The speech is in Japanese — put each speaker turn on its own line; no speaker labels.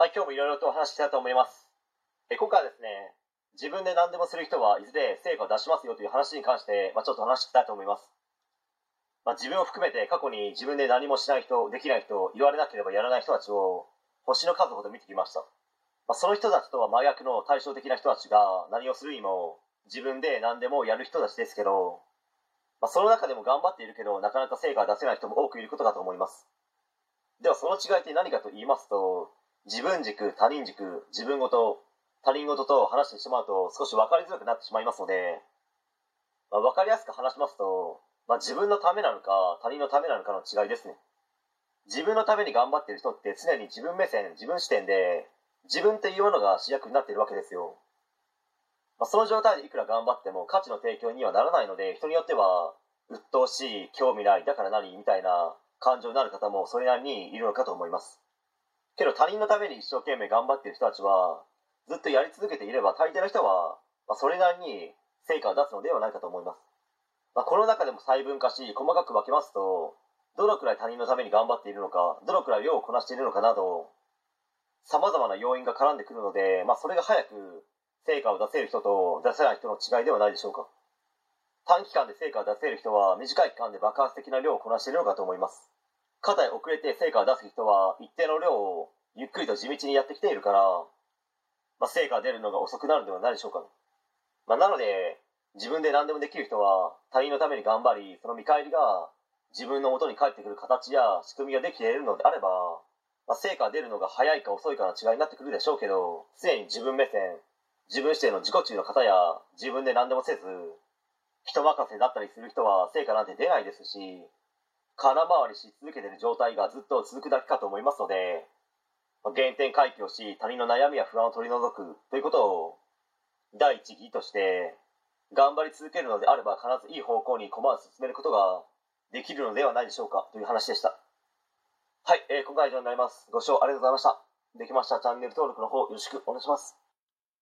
はい、今日もいろいろとお話ししたいと思います。え今回はですね、自分で何でもする人はいずれ成果を出しますよという話に関して、まあ、ちょっと話したいと思います。まあ、自分を含めて過去に自分で何もしない人、できない人、言われなければやらない人たちを星の数ほど見てきました。まあ、その人たちとは真逆の対照的な人たちが何をするにも自分で何でもやる人たちですけど、まあ、その中でも頑張っているけどなかなか成果が出せない人も多くいることかと思います。ではその違いって何かと言いますと、自分軸、他人軸、自分ごと、他人事と話してしまうと少し分かりづらくなってしまいますので、まあ、分かりやすく話しますと、まあ、自分のためなのか他人のためなのかの違いですね。自分のために頑張っている人って常に自分目線、自分視点で自分というものが主役になっているわけですよ。まあ、その状態でいくら頑張っても価値の提供にはならないので人によっては鬱陶しい、興味ない、だから何？みたいな感情になる方もそれなりにいるのかと思います。けど他人のために一生懸命頑張ってる人たちはずっとやり続けていれば大抵の人は、まあ、それなりに成果を出すのではないかと思います。まあ、この中でも細分化し細かく分けますとどのくらい他人のために頑張っているのかどのくらい量をこなしているのかなどさまざまな要因が絡んでくるので、まあ、それが早く成果を出せる人と出せない人の違いではないでしょうか短期間で成果を出せる人は短い期間で爆発的な量をこなしているのかと思いますかたや遅れて成果を出す人は一定の量をゆっくりと地道にやってきているから、まあ、成果が出るのが遅くなるのではないでしょうか、まあ、なので自分で何でもできる人は他人のために頑張りその見返りが自分の元に返ってくる形や仕組みができているのであれば、まあ、成果が出るのが早いか遅いかの違いになってくるでしょうけど常に自分目線自分視点の自己中の方や自分で何でもせず人任せだったりする人は成果なんて出ないですし空回りし続けている状態がずっと続くだけかと思いますのでま原点回帰をし他人の悩みや不安を取り除くということを第一義として頑張り続けるのであれば必ずいい方向に駒を進めることができるのではないでしょうかという話でした。はい、えー今回は以上になります。ご視聴ありがとうございました。できました。チャンネル登録の方よろしくお願いします。